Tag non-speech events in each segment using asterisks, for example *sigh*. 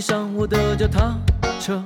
上我的脚踏车。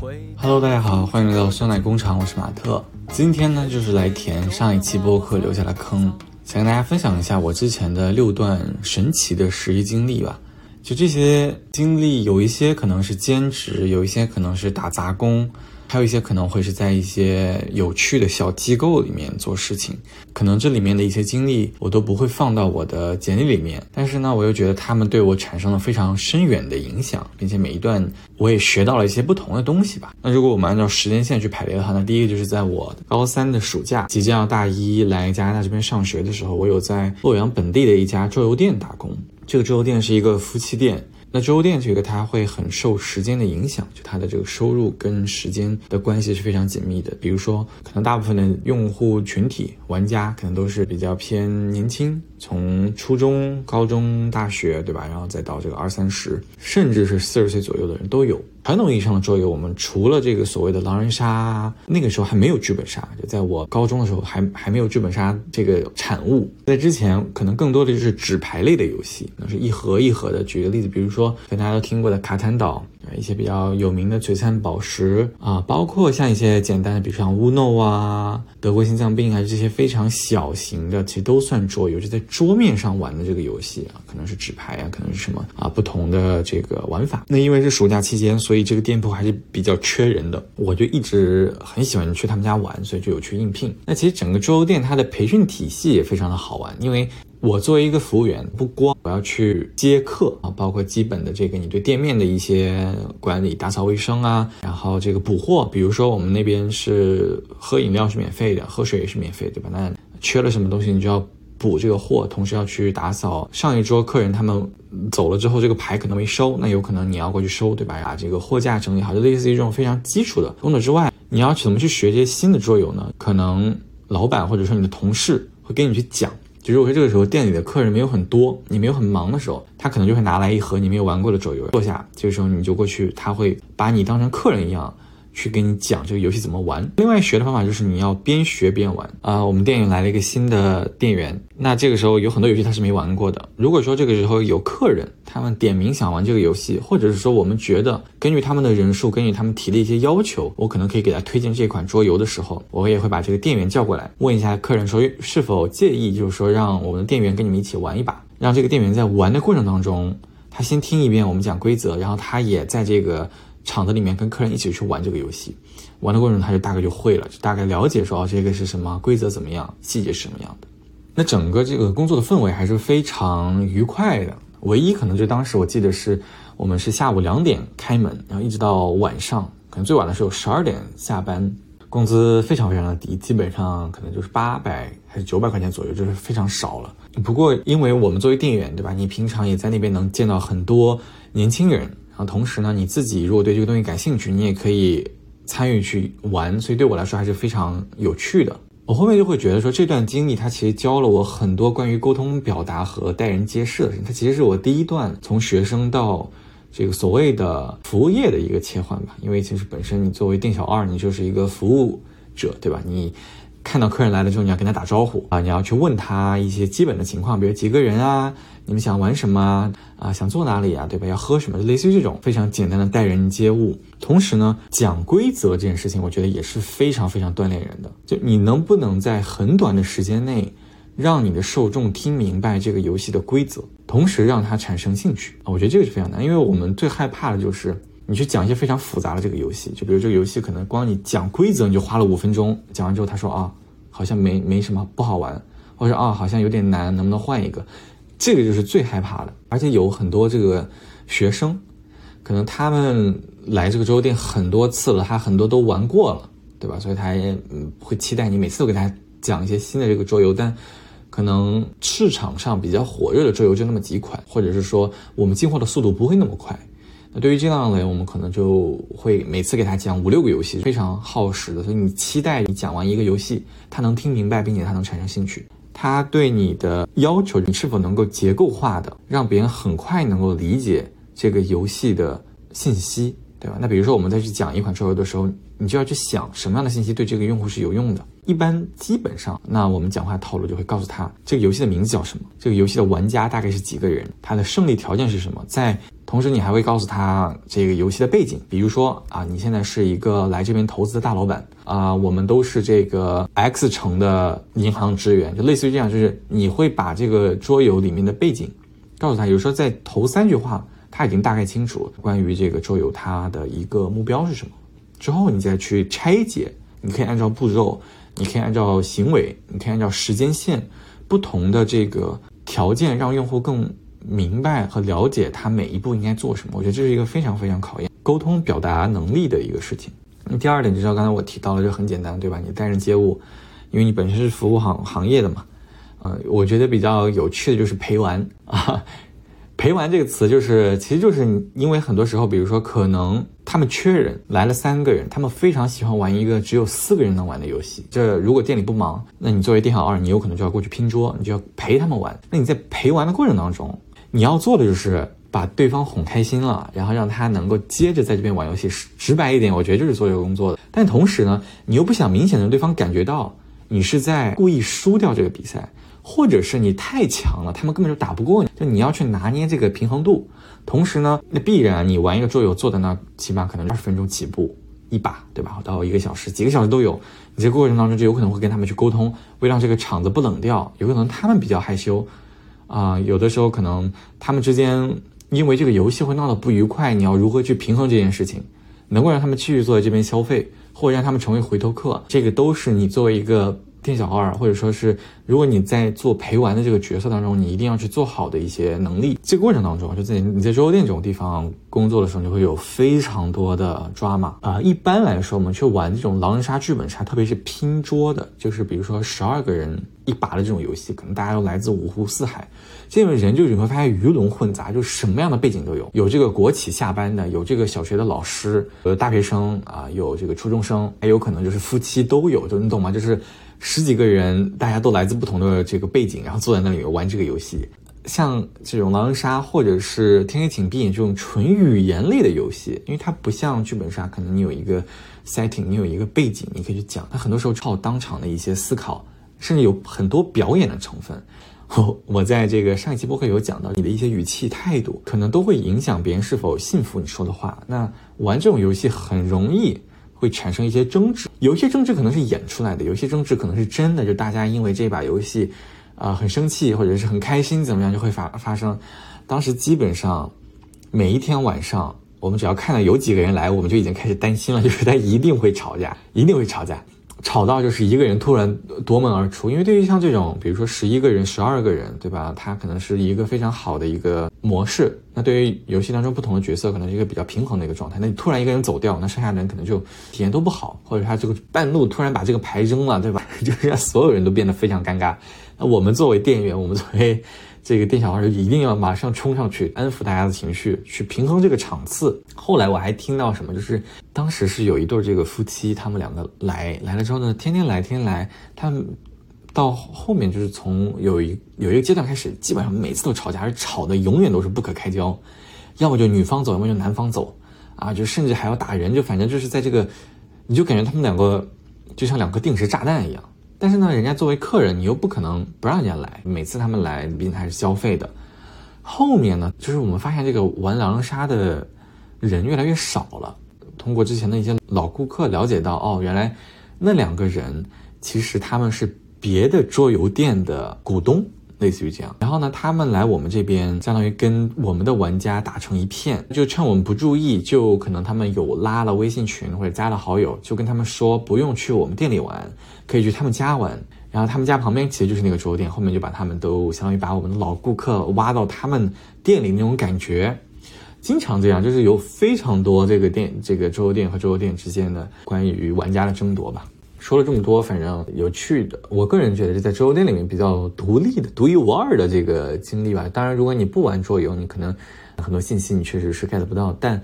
回 Hello，大家好，欢迎来到酸奶工厂，我是马特。今天呢，就是来填上一期播客留下的坑，想跟大家分享一下我之前的六段神奇的实习经历吧。就这些经历，有一些可能是兼职，有一些可能是打杂工，还有一些可能会是在一些有趣的小机构里面做事情。可能这里面的一些经历，我都不会放到我的简历里面，但是呢，我又觉得他们对我产生了非常深远的影响，并且每一段我也学到了一些不同的东西吧。那如果我们按照时间线去排列的话，那第一个就是在我高三的暑假，即将要大一来加拿大这边上学的时候，我有在洛阳本地的一家桌游店打工。这个桌游店是一个夫妻店。那周店这个它会很受时间的影响，就它的这个收入跟时间的关系是非常紧密的。比如说，可能大部分的用户群体、玩家可能都是比较偏年轻，从初中、高中、大学，对吧？然后再到这个二三十，甚至是四十岁左右的人都有。传统意义上的桌游，我们除了这个所谓的狼人杀，那个时候还没有剧本杀。就在我高中的时候，还还没有剧本杀这个产物。在之前，可能更多的就是纸牌类的游戏，那是一盒一盒的。举个例子，比如说，大家都听过的卡坦岛。一些比较有名的璀璨宝石啊，包括像一些简单的，比如像乌诺啊、德国心脏病啊这些非常小型的，其实都算桌游，就在桌面上玩的这个游戏啊，可能是纸牌啊，可能是什么啊，不同的这个玩法。那因为是暑假期间，所以这个店铺还是比较缺人的，我就一直很喜欢去他们家玩，所以就有去应聘。那其实整个桌游店它的培训体系也非常的好玩，因为。我作为一个服务员，不光我要去接客啊，包括基本的这个你对店面的一些管理、打扫卫生啊，然后这个补货，比如说我们那边是喝饮料是免费的，喝水也是免费，对吧？那缺了什么东西，你就要补这个货，同时要去打扫上一桌客人他们走了之后，这个牌可能没收，那有可能你要过去收，对吧？把这个货架整理好，就类似于这种非常基础的工作之外，你要怎么去学这些新的桌游呢？可能老板或者说你的同事会跟你去讲。就如果说这个时候店里的客人没有很多，你没有很忙的时候，他可能就会拿来一盒你没有玩过的桌游，坐下，这个时候你就过去，他会把你当成客人一样。去跟你讲这个游戏怎么玩。另外学的方法就是你要边学边玩啊。我们店里来了一个新的店员，那这个时候有很多游戏他是没玩过的。如果说这个时候有客人，他们点名想玩这个游戏，或者是说我们觉得根据他们的人数，根据他们提的一些要求，我可能可以给他推荐这款桌游的时候，我也会把这个店员叫过来，问一下客人说是否介意，就是说让我们的店员跟你们一起玩一把，让这个店员在玩的过程当中，他先听一遍我们讲规则，然后他也在这个。场子里面跟客人一起去玩这个游戏，玩的过程中他就大概就会了，就大概了解说哦这个是什么规则怎么样，细节是什么样的。那整个这个工作的氛围还是非常愉快的。唯一可能就当时我记得是我们是下午两点开门，然后一直到晚上，可能最晚的时候十二点下班，工资非常非常的低，基本上可能就是八百还是九百块钱左右，就是非常少了。不过因为我们作为店员，对吧？你平常也在那边能见到很多年轻人。然后同时呢，你自己如果对这个东西感兴趣，你也可以参与去玩，所以对我来说还是非常有趣的。我后面就会觉得说，这段经历它其实教了我很多关于沟通表达和待人接事的事情。它其实是我第一段从学生到这个所谓的服务业的一个切换吧。因为其实本身你作为店小二，你就是一个服务者，对吧？你看到客人来了之后，你要跟他打招呼啊，你要去问他一些基本的情况，比如几个人啊。你们想玩什么啊？想坐哪里啊？对吧？要喝什么？类似于这种非常简单的待人接物。同时呢，讲规则这件事情，我觉得也是非常非常锻炼人的。就你能不能在很短的时间内，让你的受众听明白这个游戏的规则，同时让他产生兴趣啊？我觉得这个是非常难，因为我们最害怕的就是你去讲一些非常复杂的这个游戏。就比如这个游戏可能光你讲规则你就花了五分钟，讲完之后他说啊，好像没没什么不好玩，或者啊好像有点难，能不能换一个？这个就是最害怕的，而且有很多这个学生，可能他们来这个桌游店很多次了，他很多都玩过了，对吧？所以他也嗯会期待你每次都给他讲一些新的这个桌游，但可能市场上比较火热的桌游就那么几款，或者是说我们进货的速度不会那么快。那对于这样的人，我们可能就会每次给他讲五六个游戏，非常耗时的。所以你期待你讲完一个游戏，他能听明白，并且他能产生兴趣。他对你的要求，你是否能够结构化的让别人很快能够理解这个游戏的信息，对吧？那比如说我们在去讲一款桌游的时候，你就要去想什么样的信息对这个用户是有用的。一般基本上，那我们讲话套路就会告诉他这个游戏的名字叫什么，这个游戏的玩家大概是几个人，他的胜利条件是什么，在同时你还会告诉他这个游戏的背景，比如说啊，你现在是一个来这边投资的大老板啊，我们都是这个 X 城的银行职员，就类似于这样，就是你会把这个桌游里面的背景告诉他，有时候在头三句话他已经大概清楚关于这个桌游它的一个目标是什么，之后你再去拆解，你可以按照步骤，你可以按照行为，你可以按照时间线不同的这个条件，让用户更。明白和了解他每一步应该做什么，我觉得这是一个非常非常考验沟通表达能力的一个事情。第二点就是刚才我提到了，就很简单，对吧？你待人接物，因为你本身是服务行行业的嘛，呃，我觉得比较有趣的就是陪玩啊。陪玩这个词就是，其实就是因为很多时候，比如说可能他们缺人，来了三个人，他们非常喜欢玩一个只有四个人能玩的游戏。这如果店里不忙，那你作为店小二，你有可能就要过去拼桌，你就要陪他们玩。那你在陪玩的过程当中，你要做的就是把对方哄开心了，然后让他能够接着在这边玩游戏。直白一点，我觉得就是做这个工作的。但同时呢，你又不想明显的对方感觉到你是在故意输掉这个比赛，或者是你太强了，他们根本就打不过你。就你要去拿捏这个平衡度。同时呢，那必然你玩一个桌游坐在那，起码可能二十分钟起步一把，对吧？到一个小时，几个小时都有。你这个过程当中就有可能会跟他们去沟通，为让这个场子不冷掉。有可能他们比较害羞。啊，有的时候可能他们之间因为这个游戏会闹得不愉快，你要如何去平衡这件事情，能够让他们继续坐在这边消费，或者让他们成为回头客，这个都是你作为一个。店小二，或者说是，如果你在做陪玩的这个角色当中，你一定要去做好的一些能力。这个过程当中，就在你在桌游店这种地方工作的时候，你会有非常多的抓马啊。一般来说，我们去玩这种狼人杀、剧本杀，特别是拼桌的，就是比如说十二个人一把的这种游戏，可能大家都来自五湖四海，这种人就你会发现鱼龙混杂，就什么样的背景都有，有这个国企下班的，有这个小学的老师，有大学生啊，有这个初中生，还有可能就是夫妻都有，就你懂吗？就是。十几个人，大家都来自不同的这个背景，然后坐在那里玩这个游戏。像这种狼人杀或者是天黑请闭眼这种纯语言类的游戏，因为它不像剧本杀，可能你有一个 setting，你有一个背景，你可以去讲。它很多时候靠当场的一些思考，甚至有很多表演的成分。我我在这个上一期播客有讲到，你的一些语气态度，可能都会影响别人是否信服你说的话。那玩这种游戏很容易。会产生一些争执，有些争执可能是演出来的，有些争执可能是真的，就大家因为这把游戏，啊，很生气或者是很开心，怎么样就会发发生。当时基本上每一天晚上，我们只要看到有几个人来，我们就已经开始担心了，就是他一定会吵架，一定会吵架。吵到就是一个人突然夺门而出，因为对于像这种，比如说十一个人、十二个人，对吧？他可能是一个非常好的一个模式。那对于游戏当中不同的角色，可能是一个比较平衡的一个状态。那你突然一个人走掉，那剩下的人可能就体验都不好，或者他这个半路突然把这个牌扔了，对吧？*laughs* 就是让所有人都变得非常尴尬。那我们作为店员，我们作为。这个店小二就一定要马上冲上去安抚大家的情绪，去平衡这个场次。后来我还听到什么，就是当时是有一对这个夫妻，他们两个来来了之后呢，天天来天天来，他们到后面就是从有一有一个阶段开始，基本上每次都吵架，而吵的永远都是不可开交，要么就女方走，要么就男方走，啊，就甚至还要打人，就反正就是在这个，你就感觉他们两个就像两颗定时炸弹一样。但是呢，人家作为客人，你又不可能不让人家来。每次他们来，毕竟还是消费的。后面呢，就是我们发现这个玩狼人杀的人越来越少了。通过之前的一些老顾客了解到，哦，原来那两个人其实他们是别的桌游店的股东。类似于这样，然后呢，他们来我们这边，相当于跟我们的玩家打成一片，就趁我们不注意，就可能他们有拉了微信群或者加了好友，就跟他们说不用去我们店里玩，可以去他们家玩。然后他们家旁边其实就是那个桌游店，后面就把他们都相当于把我们的老顾客挖到他们店里那种感觉，经常这样，就是有非常多这个店这个桌游店和桌游店之间的关于玩家的争夺吧。说了这么多，反正有趣的，我个人觉得是在桌游店里面比较独立的、独一无二的这个经历吧。当然，如果你不玩桌游，你可能很多信息你确实是 get 不到。但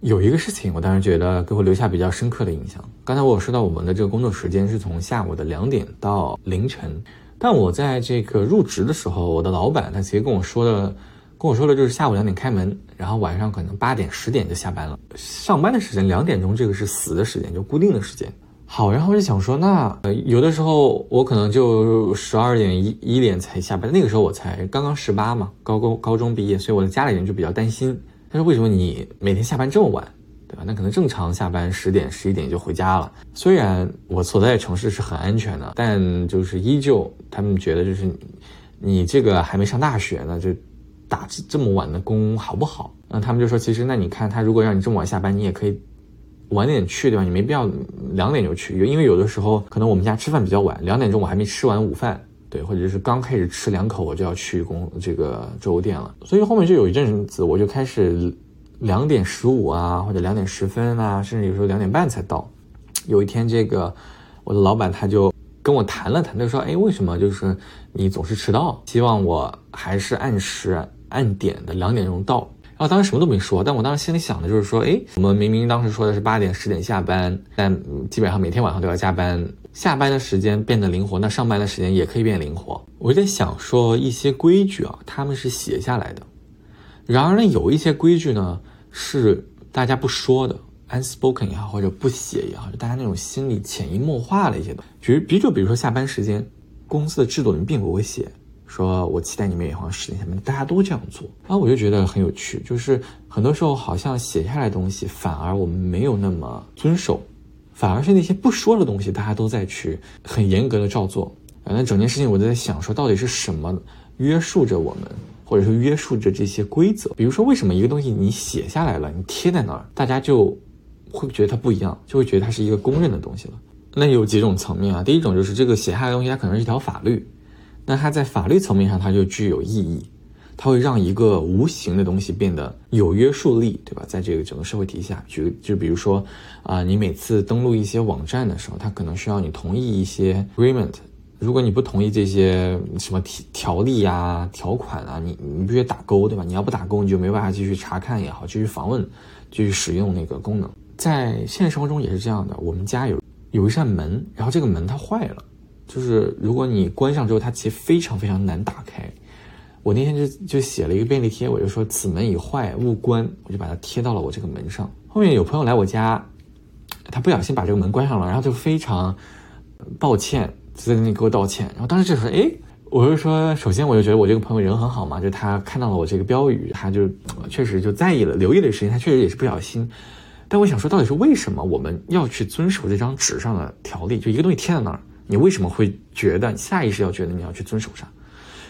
有一个事情，我当然觉得给我留下比较深刻的印象。刚才我有说到我们的这个工作时间是从下午的两点到凌晨，但我在这个入职的时候，我的老板他直接跟我说的，跟我说的就是下午两点开门，然后晚上可能八点、十点就下班了。上班的时间两点钟，这个是死的时间，就固定的时间。好，然后我就想说，那呃，有的时候我可能就十二点一一点才下班，那个时候我才刚刚十八嘛，高高高中毕业，所以我的家里人就比较担心，他说为什么你每天下班这么晚，对吧？那可能正常下班十点十一点就回家了。虽然我所在的城市是很安全的，但就是依旧他们觉得就是你这个还没上大学呢，就打这么晚的工好不好？那他们就说其实那你看他如果让你这么晚下班，你也可以。晚点去对吧？你没必要两点就去，因为有的时候可能我们家吃饭比较晚，两点钟我还没吃完午饭，对，或者是刚开始吃两口我就要去公这个粥店了。所以后面就有一阵子我就开始两点十五啊，或者两点十分啊，甚至有时候两点半才到。有一天这个我的老板他就跟我谈了谈，他说：“哎，为什么就是你总是迟到？希望我还是按时按点的两点钟到。”啊，当时什么都没说，但我当时心里想的就是说，哎，我们明明当时说的是八点、十点下班，但基本上每天晚上都要加班，下班的时间变得灵活，那上班的时间也可以变灵活。我就在想说，一些规矩啊，他们是写下来的，然而呢，有一些规矩呢是大家不说的，unspoken 也好，或者不写也好，就大家那种心里潜移默化的一些东西。比比就比如说下班时间，公司的制度里面并不会写。说我期待你们也好十点下班，大家都这样做，然后我就觉得很有趣。就是很多时候好像写下来的东西，反而我们没有那么遵守，反而是那些不说的东西，大家都在去很严格的照做。反正整件事情我都在想，说到底是什么约束着我们，或者说约束着这些规则？比如说，为什么一个东西你写下来了，你贴在那儿，大家就会觉得它不一样，就会觉得它是一个公认的东西了？那有几种层面啊？第一种就是这个写下来的东西，它可能是一条法律。那它在法律层面上，它就具有意义，它会让一个无形的东西变得有约束力，对吧？在这个整个社会体系下，举就比如说，啊，你每次登录一些网站的时候，它可能需要你同意一些 agreement，如果你不同意这些什么条条例啊、条款啊，你你必须打勾，对吧？你要不打勾，你就没办法继续查看也好，继续访问，继续使用那个功能。在现实生活中也是这样的，我们家有有一扇门，然后这个门它坏了。就是如果你关上之后，它其实非常非常难打开。我那天就就写了一个便利贴，我就说此门已坏，勿关，我就把它贴到了我这个门上。后面有朋友来我家，他不小心把这个门关上了，然后就非常抱歉，在那里给我道歉。然后当时就说，哎，我就说，首先我就觉得我这个朋友人很好嘛，就他看到了我这个标语，他就确实就在意了，留意的时间，他确实也是不小心。但我想说，到底是为什么我们要去遵守这张纸上的条例？就一个东西贴在那儿。你为什么会觉得下意识要觉得你要去遵守啥？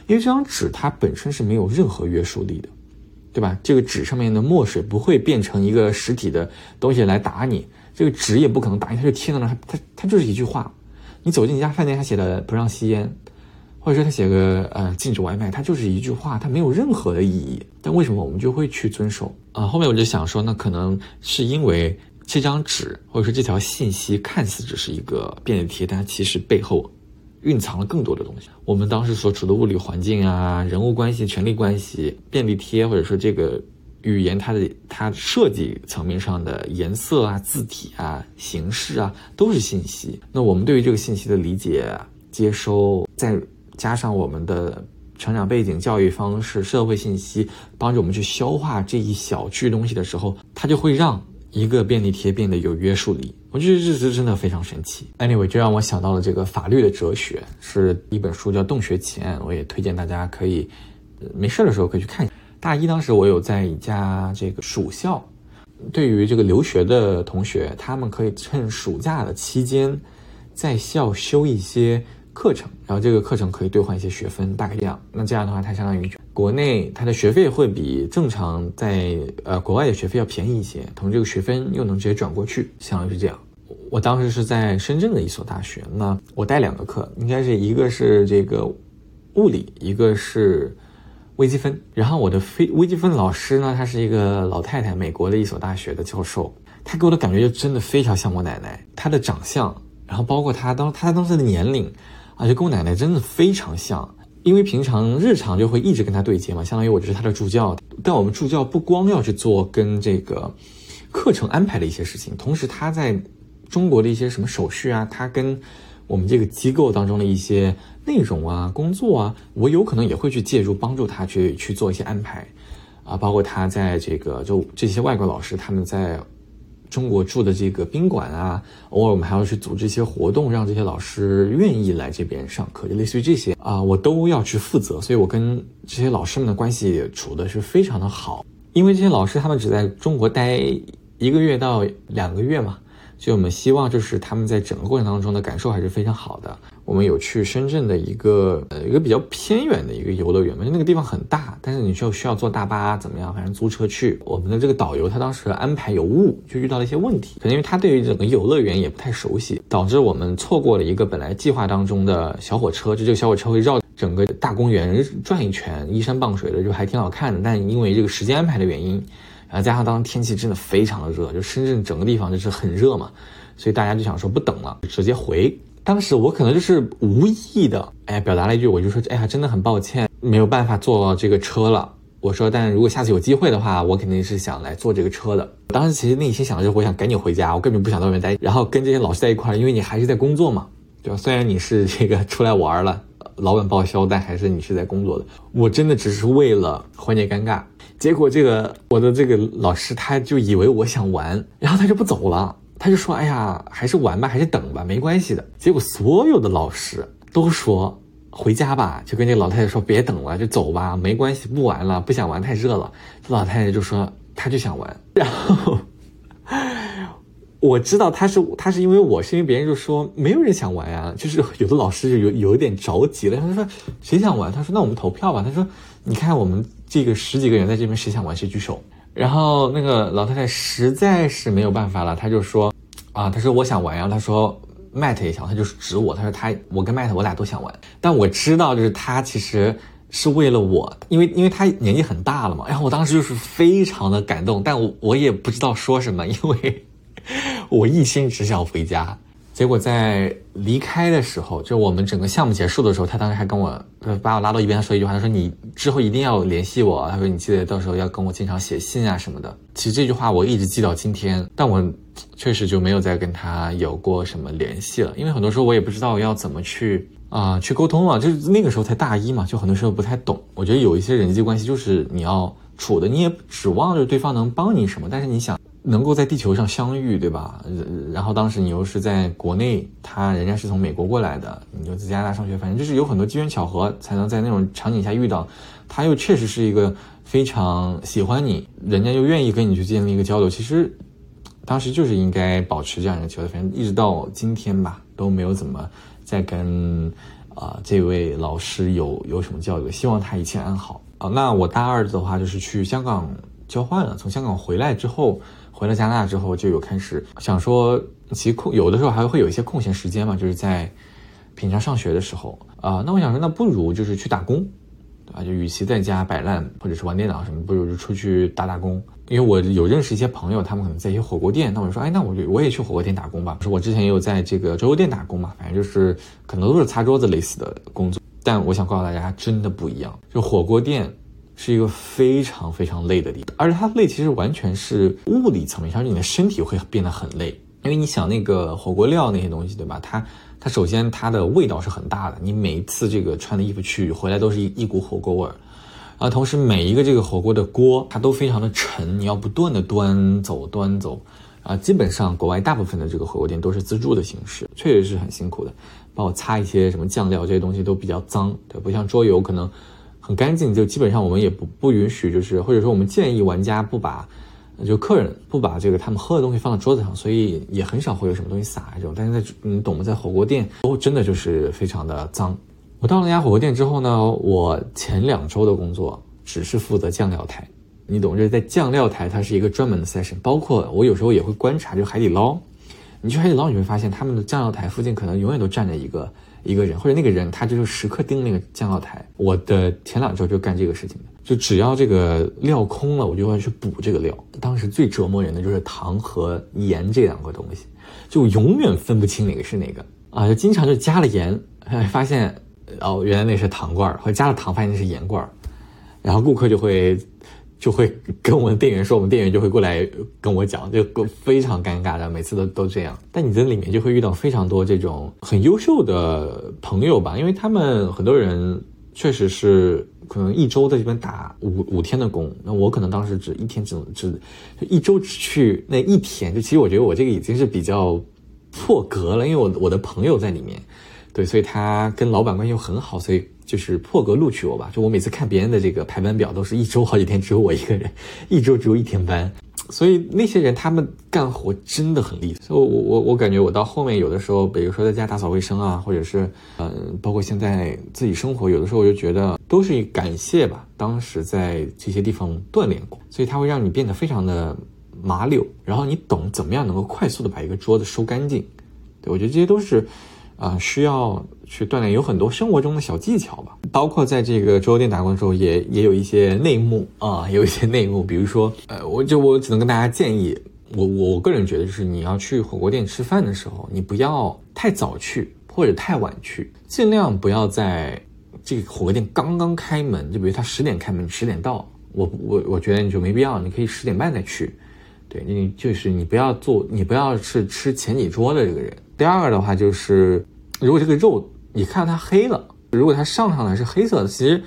因为这张纸它本身是没有任何约束力的，对吧？这个纸上面的墨水不会变成一个实体的东西来打你，这个纸也不可能打你，它就贴在那，它它它就是一句话。你走进一家饭店，他写的不让吸烟，或者说他写个呃禁止外卖，它就是一句话，它没有任何的意义。但为什么我们就会去遵守啊？后面我就想说，那可能是因为。这张纸或者说这条信息看似只是一个便利贴，但其实背后蕴藏了更多的东西。我们当时所处的物理环境啊、人物关系、权力关系、便利贴或者说这个语言它的它设计层面上的颜色啊、字体啊、形式啊，都是信息。那我们对于这个信息的理解、接收，再加上我们的成长背景、教育方式、社会信息，帮助我们去消化这一小句东西的时候，它就会让。一个便利贴变得有约束力，我觉得这是真的非常神奇。Anyway，这让我想到了这个法律的哲学，是一本书叫《洞穴奇案》，我也推荐大家可以，没事的时候可以去看。大一当时我有在一家这个暑校，对于这个留学的同学，他们可以趁暑假的期间，在校修一些。课程，然后这个课程可以兑换一些学分，大概这样。那这样的话，它相当于国内它的学费会比正常在呃国外的学费要便宜一些，同这个学分又能直接转过去，相当于是这样。我当时是在深圳的一所大学，那我带两个课，应该是一个是这个物理，一个是微积分。然后我的非微积分老师呢，她是一个老太太，美国的一所大学的教授，她给我的感觉就真的非常像我奶奶，她的长相，然后包括她当她当时的年龄。而且跟我奶奶真的非常像，因为平常日常就会一直跟她对接嘛，相当于我就是她的助教。但我们助教不光要去做跟这个课程安排的一些事情，同时他在中国的一些什么手续啊，他跟我们这个机构当中的一些内容啊、工作啊，我有可能也会去介入，帮助他去去做一些安排啊，包括他在这个就这些外国老师他们在。中国住的这个宾馆啊，偶尔我们还要去组织一些活动，让这些老师愿意来这边上课，就类似于这些啊，我都要去负责，所以我跟这些老师们的关系处的是非常的好。因为这些老师他们只在中国待一个月到两个月嘛。所以我们希望就是他们在整个过程当中的感受还是非常好的。我们有去深圳的一个呃一个比较偏远的一个游乐园嘛，就那个地方很大，但是你就需要坐大巴怎么样，反正租车去。我们的这个导游他当时安排有误，就遇到了一些问题，可能因为他对于整个游乐园也不太熟悉，导致我们错过了一个本来计划当中的小火车。就这个小火车会绕整个大公园转一圈，依山傍水的，就还挺好看的。但因为这个时间安排的原因。然后加上当时天气真的非常的热，就深圳整个地方就是很热嘛，所以大家就想说不等了，直接回。当时我可能就是无意的，哎，表达了一句，我就说，哎呀，真的很抱歉，没有办法坐这个车了。我说，但如果下次有机会的话，我肯定是想来坐这个车的。当时其实内心想的是，我想赶紧回家，我根本不想在外面待，然后跟这些老师在一块儿，因为你还是在工作嘛，对吧？虽然你是这个出来玩了，老板报销，但还是你是在工作的。我真的只是为了缓解尴尬。结果这个我的这个老师他就以为我想玩，然后他就不走了，他就说：“哎呀，还是玩吧，还是等吧，没关系的。”结果所有的老师都说：“回家吧。”就跟这老太太说：“别等了，就走吧，没关系，不玩了，不想玩，太热了。”这老太太就说：“她就想玩。*laughs* ”然后我知道他是他是因为我是因为别人就说没有人想玩呀，就是有的老师就有有一点着急了，他说：“谁想玩？”他说：“那我们投票吧。”他说：“你看我们。”这个十几个人在这边，谁想玩谁举手。然后那个老太太实在是没有办法了，她就说：“啊，她说我想玩。”然后她说：“Matt 也想。”她就是指我，她说：“他我跟 Matt 我俩都想玩。”但我知道，就是他其实是为了我，因为因为他年纪很大了嘛。然后我当时就是非常的感动，但我我也不知道说什么，因为 *laughs* 我一心只想回家。结果在离开的时候，就我们整个项目结束的时候，他当时还跟我，把我拉到一边，他说一句话，他说你之后一定要联系我，他说你记得到时候要跟我经常写信啊什么的。其实这句话我一直记到今天，但我确实就没有再跟他有过什么联系了，因为很多时候我也不知道要怎么去啊去沟通了，就是那个时候才大一嘛，就很多时候不太懂。我觉得有一些人际关系就是你要处的，你也指望着对方能帮你什么，但是你想。能够在地球上相遇，对吧？然后当时你又是在国内，他人家是从美国过来的，你就在加拿大上学，反正就是有很多机缘巧合，才能在那种场景下遇到。他又确实是一个非常喜欢你，人家又愿意跟你去建立一个交流。其实当时就是应该保持这样一个交流，反正一直到今天吧，都没有怎么再跟啊这位老师有有什么交流。希望他一切安好啊。那我大二的话就是去香港交换了，从香港回来之后。回了加拿大之后，就有开始想说，其实空有的时候还会有一些空闲时间嘛，就是在平常上学的时候啊。那我想说，那不如就是去打工，对吧？就与其在家摆烂或者是玩电脑什么，不如就出去打打工。因为我有认识一些朋友，他们可能在一些火锅店，那我就说，哎，那我就我也去火锅店打工吧。说我之前也有在这个桌游店打工嘛，反正就是可能都是擦桌子类似的工作。但我想告诉大家，真的不一样，就火锅店。是一个非常非常累的地方，而且它累其实完全是物理层面上，你的身体会变得很累，因为你想那个火锅料那些东西，对吧？它它首先它的味道是很大的，你每一次这个穿的衣服去回来都是一一股火锅味儿，啊，同时每一个这个火锅的锅它都非常的沉，你要不断的端走端走，啊，基本上国外大部分的这个火锅店都是自助的形式，确实是很辛苦的，帮我擦一些什么酱料这些东西都比较脏，对，不像桌游可能。很干净，就基本上我们也不不允许，就是或者说我们建议玩家不把，就客人不把这个他们喝的东西放到桌子上，所以也很少会有什么东西洒这种。但是在你懂吗？在火锅店都真的就是非常的脏。我到了那家火锅店之后呢，我前两周的工作只是负责酱料台，你懂？就是在酱料台，它是一个专门的 session。包括我有时候也会观察，就海底捞，你去海底捞你会发现他们的酱料台附近可能永远都站着一个。一个人或者那个人，他就是时刻盯那个酱料台。我的前两周就干这个事情的，就只要这个料空了，我就要去补这个料。当时最折磨人的就是糖和盐这两个东西，就永远分不清哪个是哪个啊！就经常就加了盐，发现哦，原来那是糖罐儿；或者加了糖，发现那是盐罐儿。然后顾客就会。就会跟我们店员说，我们店员就会过来跟我讲，就非常尴尬的，每次都都这样。但你在里面就会遇到非常多这种很优秀的朋友吧，因为他们很多人确实是可能一周在这边打五五天的工，那我可能当时只一天只能只一周只去那一天，就其实我觉得我这个已经是比较破格了，因为我我的朋友在里面，对，所以他跟老板关系又很好，所以。就是破格录取我吧。就我每次看别人的这个排班表，都是一周好几天只有我一个人，*laughs* 一周只有一天班。所以那些人他们干活真的很厉害。所以我我我感觉我到后面有的时候，比如说在家打扫卫生啊，或者是嗯，包括现在自己生活，有的时候我就觉得都是感谢吧，当时在这些地方锻炼过，所以它会让你变得非常的麻溜，然后你懂怎么样能够快速的把一个桌子收干净。对我觉得这些都是。啊，需要去锻炼，有很多生活中的小技巧吧，包括在这个桌游店打工的时候，也也有一些内幕啊，*laughs* 有一些内幕，比如说，呃，我就我只能跟大家建议，我我个人觉得就是你要去火锅店吃饭的时候，你不要太早去或者太晚去，尽量不要在这个火锅店刚刚开门，就比如他十点开门，十点到，我我我觉得你就没必要，你可以十点半再去，对你就是你不要做，你不要是吃前几桌的这个人。第二个的话就是。如果这个肉你看到它黑了，如果它上上来是黑色的，其实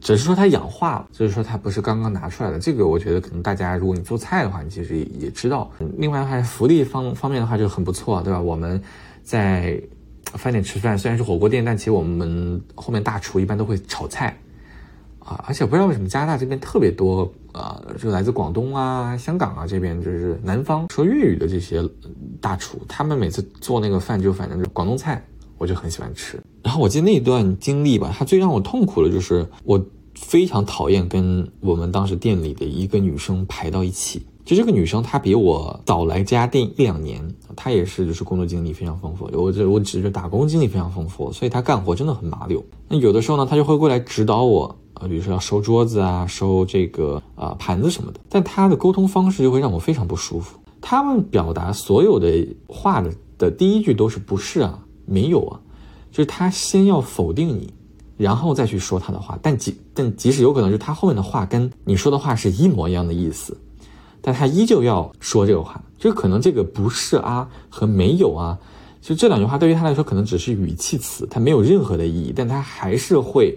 只是说它氧化了，就是说它不是刚刚拿出来的。这个我觉得可能大家如果你做菜的话，你其实也也知道。另外的话，福利方方面的话就很不错，对吧？我们在饭店吃饭，虽然是火锅店，但其实我们后面大厨一般都会炒菜啊。而且不知道为什么加拿大这边特别多啊，就来自广东啊、香港啊这边，就是南方说粤语的这些大厨，他们每次做那个饭就反正就广东菜。我就很喜欢吃，然后我记得那一段经历吧，它最让我痛苦的就是我非常讨厌跟我们当时店里的一个女生排到一起。就这个女生，她比我早来这家店一两年，她也是就是工作经历非常丰富。我这我只是打工经历非常丰富，所以她干活真的很麻溜。那有的时候呢，她就会过来指导我啊，比如说要收桌子啊，收这个啊盘子什么的。但他的沟通方式就会让我非常不舒服。他们表达所有的话的的第一句都是不是啊。没有啊，就是他先要否定你，然后再去说他的话。但即但即使有可能是他后面的话跟你说的话是一模一样的意思，但他依旧要说这个话。就可能这个不是啊和没有啊，就这两句话对于他来说可能只是语气词，他没有任何的意义，但他还是会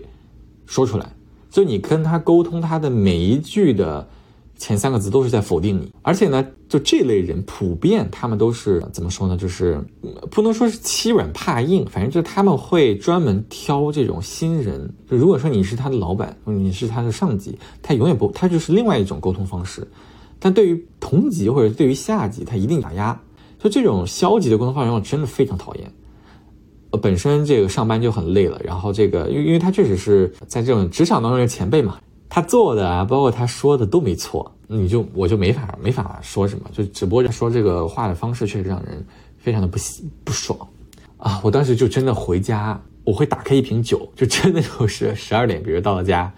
说出来。就你跟他沟通，他的每一句的。前三个字都是在否定你，而且呢，就这类人普遍他们都是怎么说呢？就是不能说是欺软怕硬，反正就他们会专门挑这种新人。就如果说你是他的老板，你是他的上级，他永远不，他就是另外一种沟通方式。但对于同级或者对于下级，他一定打压。就这种消极的沟通方式，我真的非常讨厌。呃，本身这个上班就很累了，然后这个因为因为他确实是在这种职场当中的前辈嘛。他做的啊，包括他说的都没错，你就我就没法没法说什么，就只不过说这个话的方式确实让人非常的不不爽啊！我当时就真的回家，我会打开一瓶酒，就真的就是十二点，比如到了家，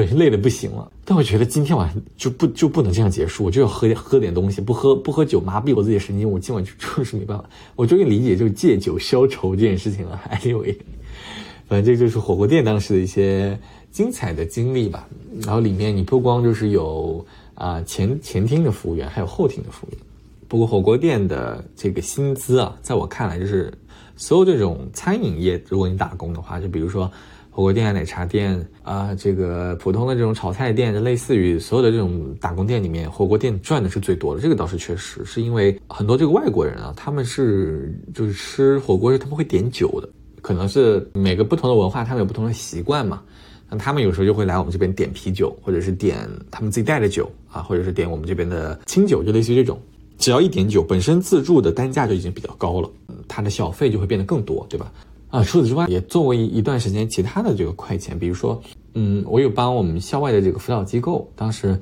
本身累的不行了，但我觉得今天晚上就不就不能这样结束，我就要喝喝点东西，不喝不喝酒麻痹我自己的神经，我今晚就 *laughs* 就是没办法，我终于理解就是借酒消愁这件事情了。*laughs* Anyway，*laughs* 反正这就是火锅店当时的一些。精彩的经历吧，然后里面你不光就是有啊前前厅的服务员，还有后厅的服务员。不过火锅店的这个薪资啊，在我看来就是所有这种餐饮业，如果你打工的话，就比如说火锅店、奶茶店啊，这个普通的这种炒菜店，就类似于所有的这种打工店里面，火锅店赚的是最多的。这个倒是确实，是因为很多这个外国人啊，他们是就是吃火锅时他们会点酒的，可能是每个不同的文化，他们有不同的习惯嘛。那他们有时候就会来我们这边点啤酒，或者是点他们自己带的酒啊，或者是点我们这边的清酒，就类似于这种。只要一点酒，本身自助的单价就已经比较高了，它的小费就会变得更多，对吧？啊，除此之外，也作为一一段时间其他的这个快钱，比如说，嗯，我有帮我们校外的这个辅导机构，当时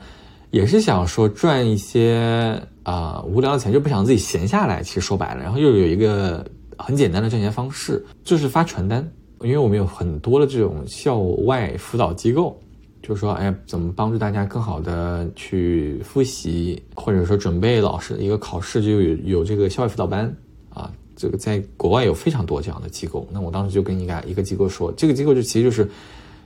也是想说赚一些啊无聊的钱，就不想自己闲下来。其实说白了，然后又有一个很简单的赚钱方式，就是发传单。因为我们有很多的这种校外辅导机构，就是说，哎，怎么帮助大家更好的去复习，或者说准备老师的一个考试，就有有这个校外辅导班啊。这个在国外有非常多这样的机构。那我当时就跟一个一个机构说，这个机构就其实就是，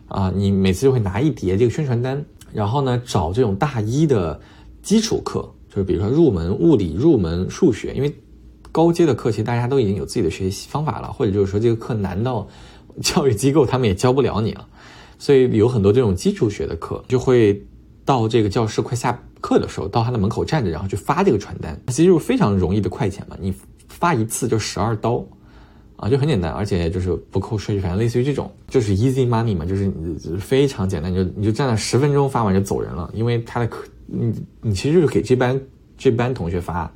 啊，你每次就会拿一叠这个宣传单，然后呢找这种大一的基础课，就是比如说入门物理、入门数学，因为高阶的课其实大家都已经有自己的学习方法了，或者就是说这个课难到。*laughs* 教育机构他们也教不了你了，所以有很多这种基础学的课，就会到这个教室快下课的时候，到他的门口站着，然后去发这个传单。其实就是非常容易的快钱嘛，你发一次就十二刀，啊，就很简单，而且就是不扣税，反正类似于这种，就是 easy money 嘛，就是非常简单，你就你就站了十分钟发完就走人了，因为他的课，你你其实就是给这班这班同学发，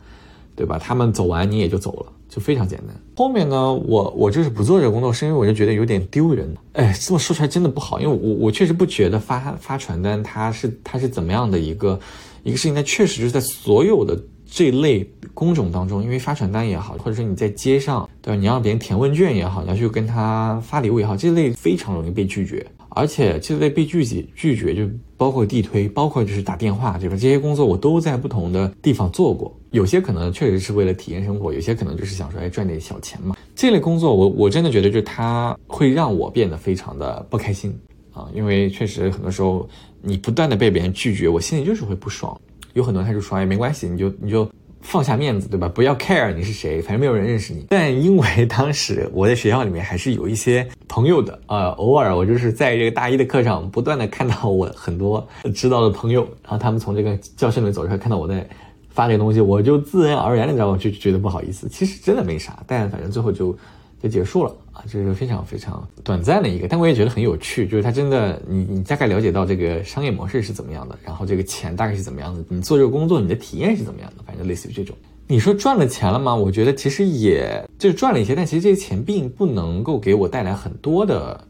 对吧？他们走完你也就走了，就非常简单。后面呢，我我就是不做这个工作，是因为我就觉得有点丢人。哎，这么说出来真的不好，因为我我确实不觉得发发传单它是它是怎么样的一个一个事情，但确实就是在所有的。这类工种当中，因为发传单也好，或者说你在街上，对吧？你让别人填问卷也好，你要去跟他发礼物也好，这类非常容易被拒绝。而且这类被拒绝拒绝，就包括地推，包括就是打电话，对吧？这些工作我都在不同的地方做过。有些可能确实是为了体验生活，有些可能就是想说，哎，赚点小钱嘛。这类工作，我我真的觉得，就是它会让我变得非常的不开心啊，因为确实很多时候你不断的被别人拒绝，我心里就是会不爽。有很多人他就说，哎，没关系，你就你就放下面子，对吧？不要 care 你是谁，反正没有人认识你。但因为当时我在学校里面还是有一些朋友的啊，偶尔我就是在这个大一的课上不断的看到我很多知道的朋友，然后他们从这个教室里面走出来，看到我在发这个东西，我就自然而然的知道，就觉得不好意思。其实真的没啥，但反正最后就。就结束了啊，这是非常非常短暂的一个，但我也觉得很有趣，就是它真的，你你大概了解到这个商业模式是怎么样的，然后这个钱大概是怎么样的，你做这个工作你的体验是怎么样的，反正类似于这种。你说赚了钱了吗？我觉得其实也就是赚了一些，但其实这些钱并不能够给我带来很多的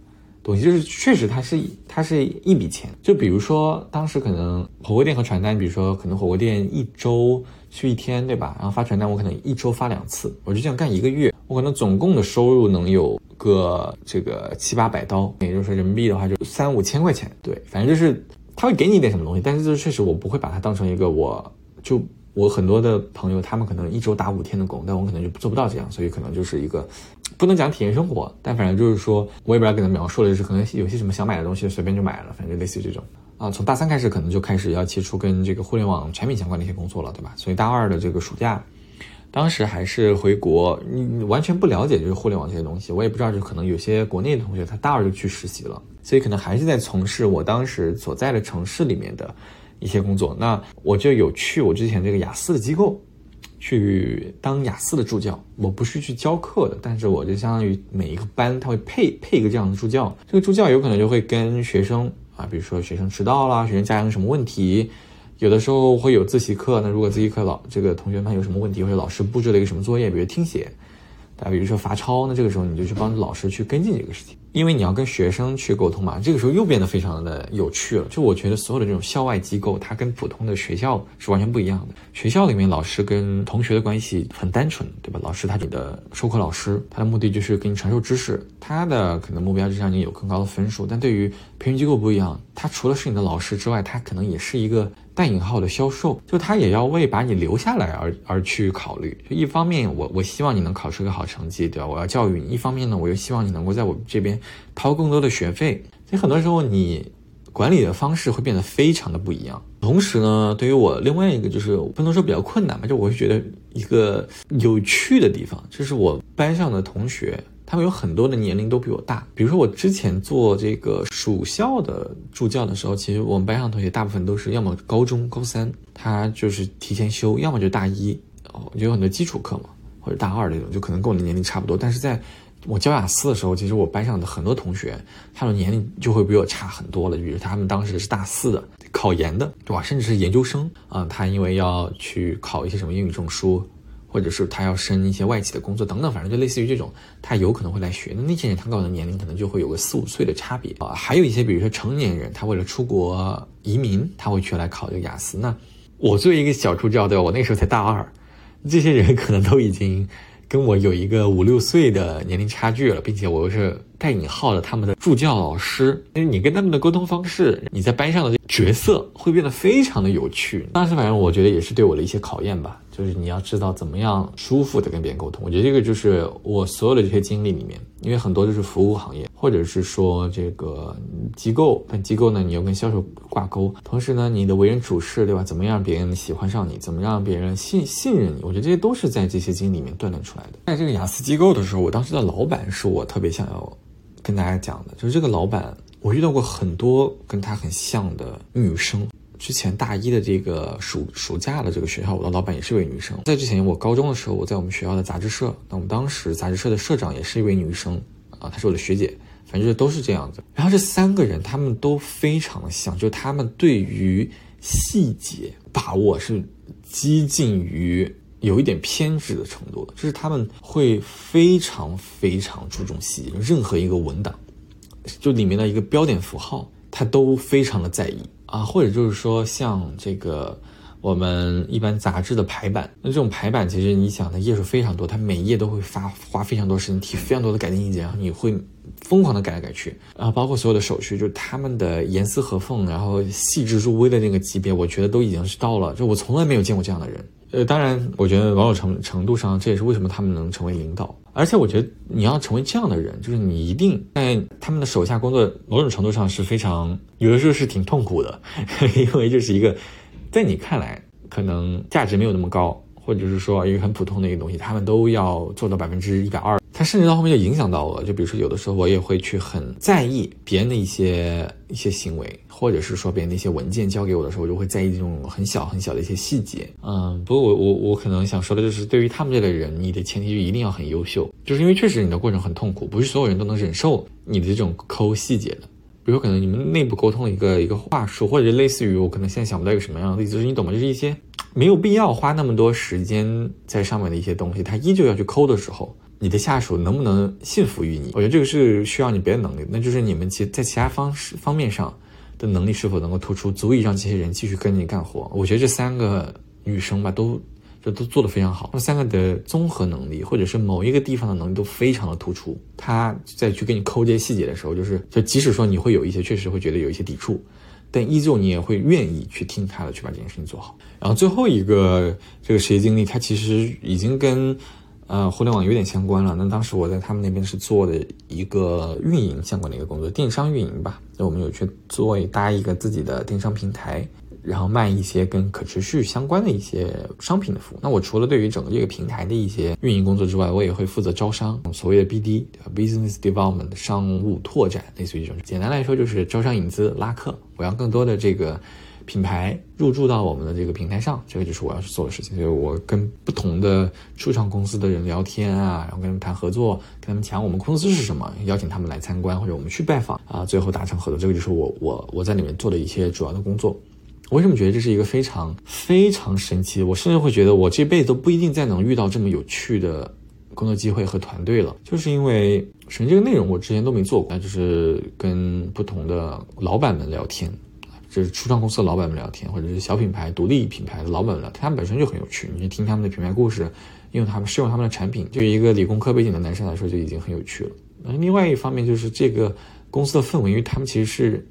东西，就是确实它是它是一笔钱。就比如说当时可能火锅店和传单，比如说可能火锅店一周去一天，对吧？然后发传单我可能一周发两次，我就这样干一个月。我可能总共的收入能有个这个七八百刀，也就是说人民币的话就三五千块钱。对，反正就是他会给你一点什么东西，但是就是确实我不会把它当成一个，我就我很多的朋友他们可能一周打五天的工，但我可能就做不到这样，所以可能就是一个不能讲体验生活，但反正就是说我也不知道给他描述的就是可能有些什么想买的东西随便就买了，反正类似于这种啊。从大三开始可能就开始要接触跟这个互联网产品相关的一些工作了，对吧？所以大二的这个暑假。当时还是回国，你完全不了解就是互联网这些东西，我也不知道，就可能有些国内的同学他大二就去实习了，所以可能还是在从事我当时所在的城市里面的一些工作。那我就有去我之前这个雅思的机构去当雅思的助教，我不是去教课的，但是我就相当于每一个班他会配配一个这样的助教，这个助教有可能就会跟学生啊，比如说学生迟到了，学生家长什么问题。有的时候会有自习课，那如果自习课老这个同学们有什么问题，或者老师布置了一个什么作业，比如听写，啊，比如说罚抄，那这个时候你就去帮老师去跟进这个事情，因为你要跟学生去沟通嘛。这个时候又变得非常的有趣了。就我觉得所有的这种校外机构，它跟普通的学校是完全不一样的。学校里面老师跟同学的关系很单纯，对吧？老师他你的授课老师，他的目的就是给你传授知识，他的可能目标就是让你有更高的分数。但对于培训机构不一样，他除了是你的老师之外，他可能也是一个。带引号的销售，就他也要为把你留下来而而去考虑。就一方面，我我希望你能考出个好成绩，对吧？我要教育你。一方面呢，我又希望你能够在我这边掏更多的学费。所以很多时候，你管理的方式会变得非常的不一样。同时呢，对于我另外一个就是不能说比较困难吧，就我是觉得一个有趣的地方，就是我班上的同学。他们有很多的年龄都比我大，比如说我之前做这个暑校的助教的时候，其实我们班上同学大部分都是要么高中高三，他就是提前修，要么就大一，哦，就有很多基础课嘛，或者大二那种，就可能跟我的年龄差不多。但是在我教雅思的时候，其实我班上的很多同学，他的年龄就会比我差很多了，比如他们当时是大四的，考研的，对吧？甚至是研究生啊，他因为要去考一些什么英语证书。或者是他要升一些外企的工作等等，反正就类似于这种，他有可能会来学。那那些人他跟我的年龄可能就会有个四五岁的差别啊。还有一些，比如说成年人，他为了出国移民，他会去来考这个雅思。那我作为一个小助教，对吧？我那时候才大二，这些人可能都已经跟我有一个五六岁的年龄差距了，并且我又是带引号的他们的助教老师，因为你跟他们的沟通方式，你在班上的角色会变得非常的有趣。当时反正我觉得也是对我的一些考验吧。就是你要知道怎么样舒服的跟别人沟通，我觉得这个就是我所有的这些经历里面，因为很多都是服务行业，或者是说这个机构，但机构呢，你要跟销售挂钩，同时呢，你的为人处事，对吧？怎么样让别人喜欢上你？怎么让别人信信任你？我觉得这些都是在这些经历里面锻炼出来的。在这个雅思机构的时候，我当时的老板是我特别想要跟大家讲的，就是这个老板，我遇到过很多跟他很像的女生。之前大一的这个暑暑假的这个学校，我的老板也是一位女生。在之前我高中的时候，我在我们学校的杂志社，那我们当时杂志社的社长也是一位女生啊，她是我的学姐，反正都是这样子。然后这三个人他们都非常的像，就他们对于细节把握是接近于有一点偏执的程度的，就是他们会非常非常注重细节，任何一个文档，就里面的一个标点符号，他都非常的在意。啊，或者就是说，像这个我们一般杂志的排版，那这种排版其实你想的页数非常多，它每页都会发花非常多时间提非常多的改进意见，然后你会疯狂的改来改去，然后包括所有的手续，就他们的严丝合缝，然后细致入微的那个级别，我觉得都已经是到了，就我从来没有见过这样的人。呃，当然，我觉得某种程程度上，这也是为什么他们能成为领导。而且，我觉得你要成为这样的人，就是你一定在他们的手下工作，某种程度上是非常有的时候是挺痛苦的，*laughs* 因为这是一个在你看来可能价值没有那么高。或者是说一个很普通的一个东西，他们都要做到百分之一百二。他甚至到后面就影响到我，就比如说有的时候我也会去很在意别人的一些一些行为，或者是说别人的一些文件交给我的时候，我就会在意这种很小很小的一些细节。嗯，不过我我我可能想说的就是，对于他们这类人，你的前提就一定要很优秀，就是因为确实你的过程很痛苦，不是所有人都能忍受你的这种抠细节的。比如可能你们内部沟通的一个一个话术，或者类似于我可能现在想不到一个什么样的例子，就是你懂吗？就是一些。没有必要花那么多时间在上面的一些东西，他依旧要去抠的时候，你的下属能不能信服于你？我觉得这个是需要你别的能力，那就是你们其在其他方式方面上的能力是否能够突出，足以让这些人继续跟着你干活。我觉得这三个女生吧，都这都做得非常好，她们三个的综合能力或者是某一个地方的能力都非常的突出。她在去给你抠这些细节的时候，就是就即使说你会有一些确实会觉得有一些抵触。但依旧，你也会愿意去听他的，去把这件事情做好。然后最后一个这个实习经历，它其实已经跟呃互联网有点相关了。那当时我在他们那边是做的一个运营相关的一个工作，电商运营吧。那我们有去做搭一个自己的电商平台。然后卖一些跟可持续相关的一些商品的服务。那我除了对于整个这个平台的一些运营工作之外，我也会负责招商，所谓的 BD（Business Development） 商务拓展，类似于这种。简单来说就是招商引资、拉客。我要更多的这个品牌入驻到我们的这个平台上，这个就是我要去做的事情。所以我跟不同的初创公司的人聊天啊，然后跟他们谈合作，跟他们讲我们公司是什么，邀请他们来参观或者我们去拜访啊，最后达成合作。这个就是我我我在里面做的一些主要的工作。我为什么觉得这是一个非常非常神奇？我甚至会觉得我这辈子都不一定再能遇到这么有趣的工作机会和团队了，就是因为首先这个内容我之前都没做过，那就是跟不同的老板们聊天，就是初创公司的老板们聊天，或者是小品牌、独立品牌的老板们聊天，他们本身就很有趣，你去听他们的品牌故事，用他们试用他们的产品，对于一个理工科背景的男生来说就已经很有趣了。那另外一方面就是这个公司的氛围，因为他们其实是。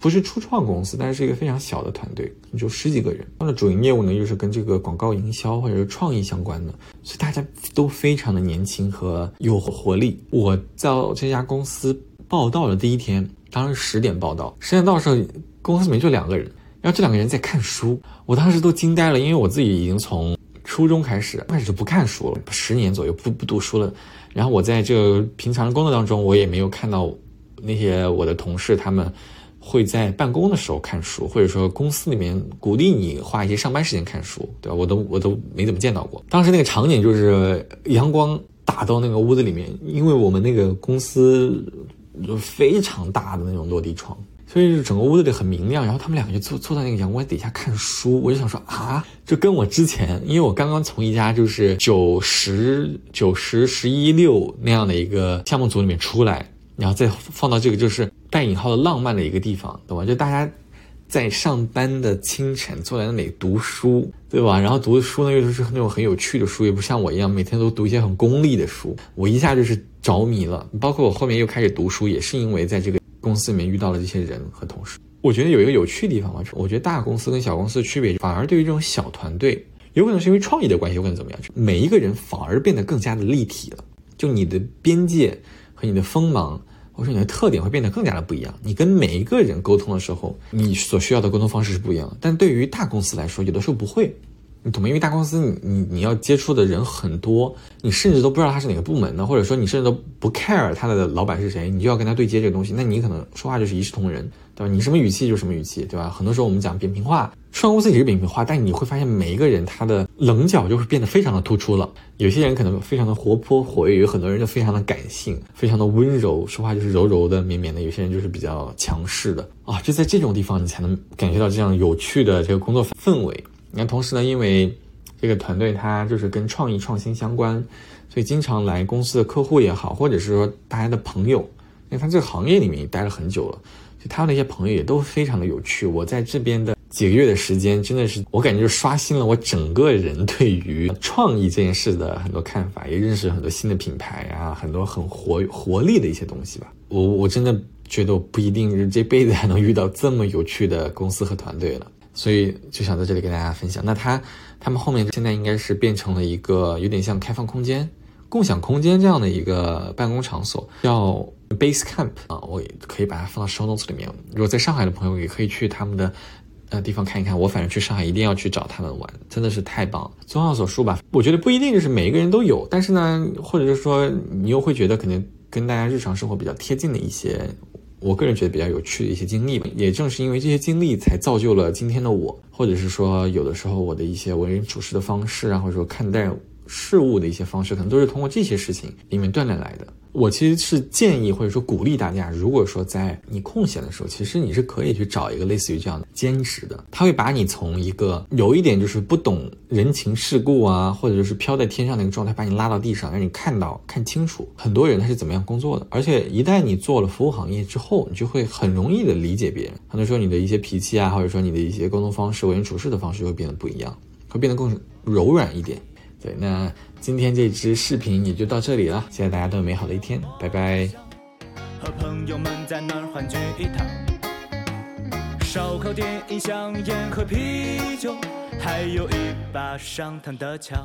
不是初创公司，但是是一个非常小的团队，就十几个人。他们的主营业务呢，又是跟这个广告营销或者是创意相关的，所以大家都非常的年轻和有活力。我在这家公司报道的第一天，当时十点报道，十点到的时候，公司里面就两个人，然后这两个人在看书，我当时都惊呆了，因为我自己已经从初中开始开始就不看书了，十年左右不不读书了。然后我在这个平常的工作当中，我也没有看到那些我的同事他们。会在办公的时候看书，或者说公司里面鼓励你花一些上班时间看书，对吧？我都我都没怎么见到过。当时那个场景就是阳光打到那个屋子里面，因为我们那个公司就非常大的那种落地窗，所以就整个屋子里很明亮。然后他们两个就坐坐在那个阳光底下看书，我就想说啊，就跟我之前，因为我刚刚从一家就是九十九十十一六那样的一个项目组里面出来。然后再放到这个就是带引号的浪漫的一个地方，懂吧？就大家在上班的清晨坐在那里读书，对吧？然后读的书呢又是那种很有趣的书，也不像我一样每天都读一些很功利的书。我一下就是着迷了，包括我后面又开始读书，也是因为在这个公司里面遇到了这些人和同事。我觉得有一个有趣的地方嘛，我觉得大公司跟小公司的区别，反而对于这种小团队，有可能是因为创意的关系，有可能怎么样？每一个人反而变得更加的立体了，就你的边界。和你的锋芒，我说你的特点会变得更加的不一样。你跟每一个人沟通的时候，你所需要的沟通方式是不一样的。但对于大公司来说，有的时候不会。你懂吗？因为大公司你你你要接触的人很多，你甚至都不知道他是哪个部门的，或者说你甚至都不 care 他的老板是谁，你就要跟他对接这个东西，那你可能说话就是一视同仁，对吧？你什么语气就什么语气，对吧？很多时候我们讲扁平化，创公司也是扁平化，但你会发现每一个人他的棱角就会变得非常的突出了。有些人可能非常的活泼活跃，有很多人就非常的感性，非常的温柔，说话就是柔柔的绵绵的。有些人就是比较强势的啊，就在这种地方你才能感觉到这样有趣的这个工作氛围。那同时呢，因为这个团队它就是跟创意创新相关，所以经常来公司的客户也好，或者是说大家的朋友，因为他这个行业里面也待了很久了，所以他的那些朋友也都非常的有趣。我在这边的几个月的时间，真的是我感觉就刷新了我整个人对于创意这件事的很多看法，也认识很多新的品牌啊，很多很活活力的一些东西吧。我我真的觉得我不一定是这辈子还能遇到这么有趣的公司和团队了。所以就想在这里跟大家分享。那他他们后面现在应该是变成了一个有点像开放空间、共享空间这样的一个办公场所，叫 Base Camp 啊，我可以把它放到 Show Notes 里面。如果在上海的朋友也可以去他们的呃地方看一看。我反正去上海一定要去找他们玩，真的是太棒了。综上所述吧，我觉得不一定就是每一个人都有，但是呢，或者是说你又会觉得可能跟大家日常生活比较贴近的一些。我个人觉得比较有趣的一些经历吧，也正是因为这些经历，才造就了今天的我，或者是说，有的时候我的一些为人处事的方式啊，或者说看待事物的一些方式，可能都是通过这些事情里面锻炼来的。我其实是建议或者说鼓励大家，如果说在你空闲的时候，其实你是可以去找一个类似于这样的兼职的，他会把你从一个有一点就是不懂人情世故啊，或者就是飘在天上那个状态，把你拉到地上，让你看到看清楚很多人他是怎么样工作的。而且一旦你做了服务行业之后，你就会很容易的理解别人。很多时候你的一些脾气啊，或者说你的一些沟通方式、为人处事的方式会变得不一样，会变得更柔软一点。对，那今天这支视频也就到这里了，谢谢大家都有美好的一天，拜拜。和朋友们在那儿欢聚一堂，烧烤、电影、香烟和啤酒，还有一把上膛的枪。